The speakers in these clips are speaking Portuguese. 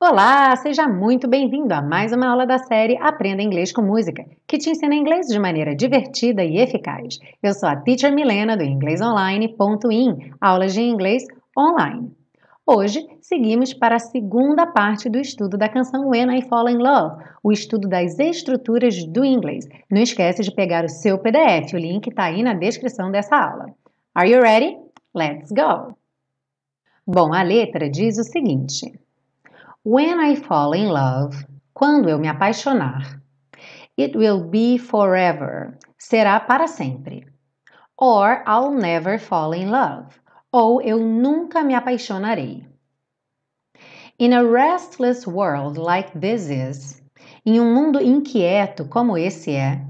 Olá, seja muito bem-vindo a mais uma aula da série Aprenda Inglês com Música, que te ensina inglês de maneira divertida e eficaz. Eu sou a Teacher Milena do inglesonline.in, aulas de inglês online. Hoje, seguimos para a segunda parte do estudo da canção When I Fall in Love, o estudo das estruturas do inglês. Não esquece de pegar o seu PDF, o link está aí na descrição dessa aula. Are you ready? Let's go! Bom, a letra diz o seguinte. When I fall in love, quando eu me apaixonar, it will be forever, será para sempre. Or I'll never fall in love, ou eu nunca me apaixonarei. In a restless world like this is, em um mundo inquieto como esse é,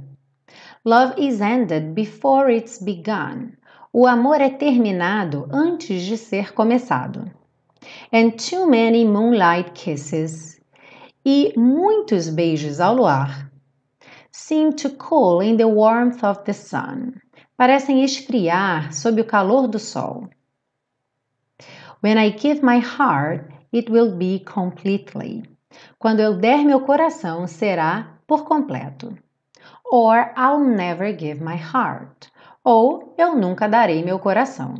love is ended before it's begun. O amor é terminado antes de ser começado and too many moonlight kisses, e muitos beijos ao luar, seem to cool in the warmth of the sun, parecem esfriar sob o calor do sol. When I give my heart, it will be completely. Quando eu der meu coração, será por completo. Or I'll never give my heart. Ou eu nunca darei meu coração.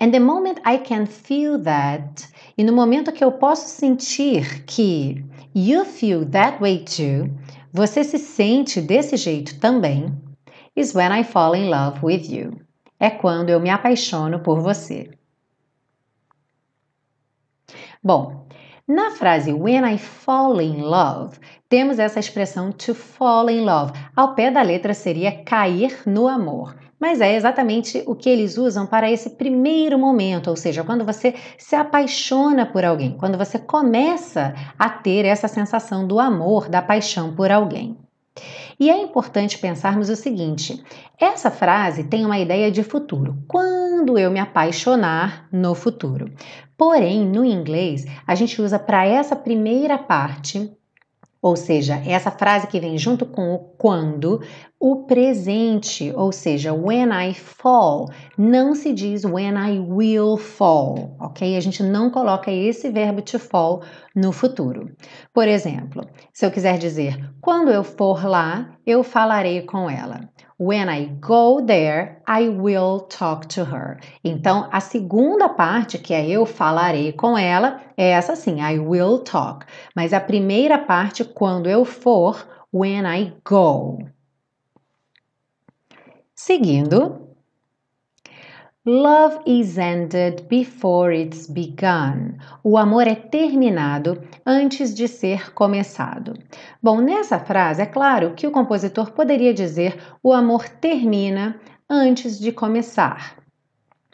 And the moment I can feel that, e no momento que eu posso sentir que you feel that way too, você se sente desse jeito também, is when I fall in love with you. É quando eu me apaixono por você. Bom, na frase when I fall in love, temos essa expressão to fall in love. Ao pé da letra seria cair no amor mas é exatamente o que eles usam para esse primeiro momento, ou seja, quando você se apaixona por alguém, quando você começa a ter essa sensação do amor, da paixão por alguém. E é importante pensarmos o seguinte: essa frase tem uma ideia de futuro. Quando eu me apaixonar no futuro. Porém, no inglês, a gente usa para essa primeira parte ou seja, essa frase que vem junto com o quando, o presente, ou seja, when I fall, não se diz when I will fall, ok? A gente não coloca esse verbo to fall no futuro. Por exemplo, se eu quiser dizer quando eu for lá, eu falarei com ela. When I go there, I will talk to her. Então, a segunda parte, que é eu falarei com ela, é essa sim, I will talk. Mas a primeira parte, quando eu for, when I go. Seguindo, Love is ended before it's begun. O amor é terminado antes de ser começado. Bom, nessa frase é claro que o compositor poderia dizer o amor termina antes de começar.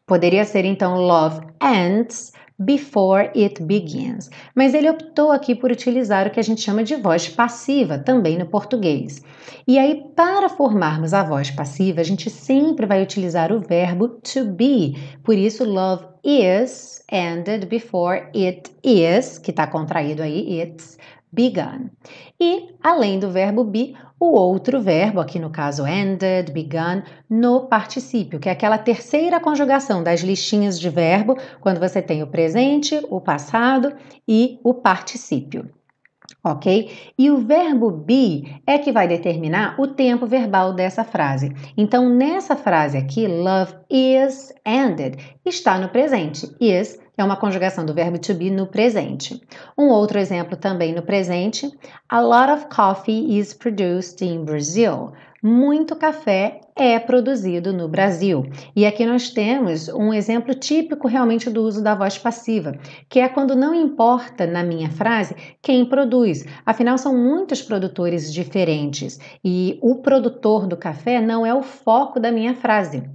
Poderia ser então love ends before it begins. Mas ele optou aqui por utilizar o que a gente chama de voz passiva, também no português. E aí, para formarmos a voz passiva, a gente sempre vai utilizar o verbo to be. Por isso, love is ended before it is, que está contraído aí, it's begun. E, além do verbo be, o outro verbo, aqui no caso ended, begun, no particípio, que é aquela terceira conjugação das listinhas de verbo, quando você tem o presente, o passado e o particípio. Ok? E o verbo be é que vai determinar o tempo verbal dessa frase. Então, nessa frase aqui, love is ended, está no presente. Is é uma conjugação do verbo to be no presente. Um outro exemplo também no presente: A lot of coffee is produced in Brazil. Muito café é produzido no Brasil. E aqui nós temos um exemplo típico realmente do uso da voz passiva, que é quando não importa na minha frase quem produz. Afinal, são muitos produtores diferentes e o produtor do café não é o foco da minha frase.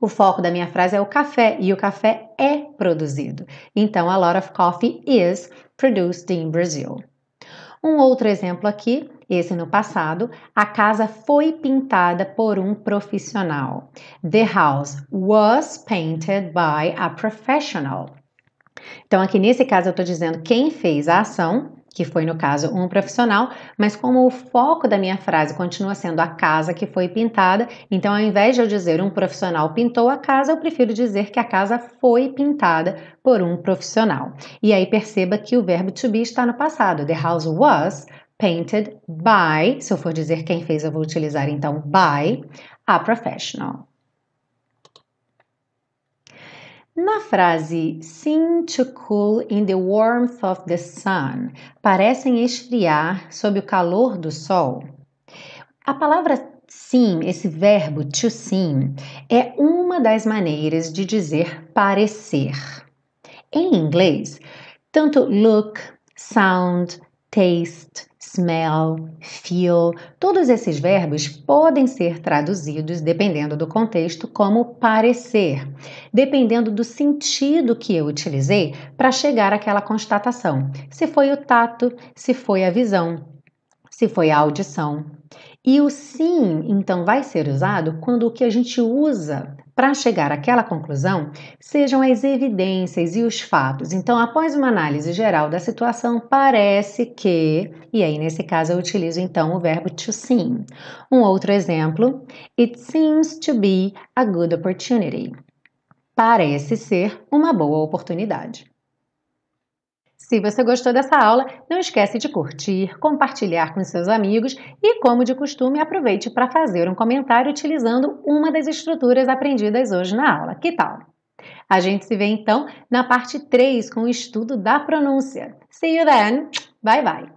O foco da minha frase é o café e o café é produzido. Então, a lot of coffee is produced in Brazil. Um outro exemplo aqui, esse no passado, a casa foi pintada por um profissional. The house was painted by a professional. Então, aqui nesse caso, eu estou dizendo quem fez a ação que foi no caso um profissional, mas como o foco da minha frase continua sendo a casa que foi pintada, então ao invés de eu dizer um profissional pintou a casa, eu prefiro dizer que a casa foi pintada por um profissional. E aí perceba que o verbo to be está no passado. The house was painted by, se eu for dizer quem fez, eu vou utilizar então by a professional. Na frase seem to cool in the warmth of the sun, parecem esfriar sob o calor do sol. A palavra seem, esse verbo to seem, é uma das maneiras de dizer parecer. Em inglês, tanto look, sound, taste, smell, feel, todos esses verbos podem ser traduzidos, dependendo do contexto, como parecer, dependendo do sentido que eu utilizei para chegar àquela constatação. Se foi o tato, se foi a visão, se foi a audição. E o sim, então, vai ser usado quando o que a gente usa para chegar àquela conclusão sejam as evidências e os fatos. Então, após uma análise geral da situação, parece que, e aí nesse caso eu utilizo então o verbo to seem. Um outro exemplo, it seems to be a good opportunity. Parece ser uma boa oportunidade. Se você gostou dessa aula, não esquece de curtir, compartilhar com seus amigos e, como de costume, aproveite para fazer um comentário utilizando uma das estruturas aprendidas hoje na aula. Que tal? A gente se vê então na parte 3 com o estudo da pronúncia. See you then! Bye bye!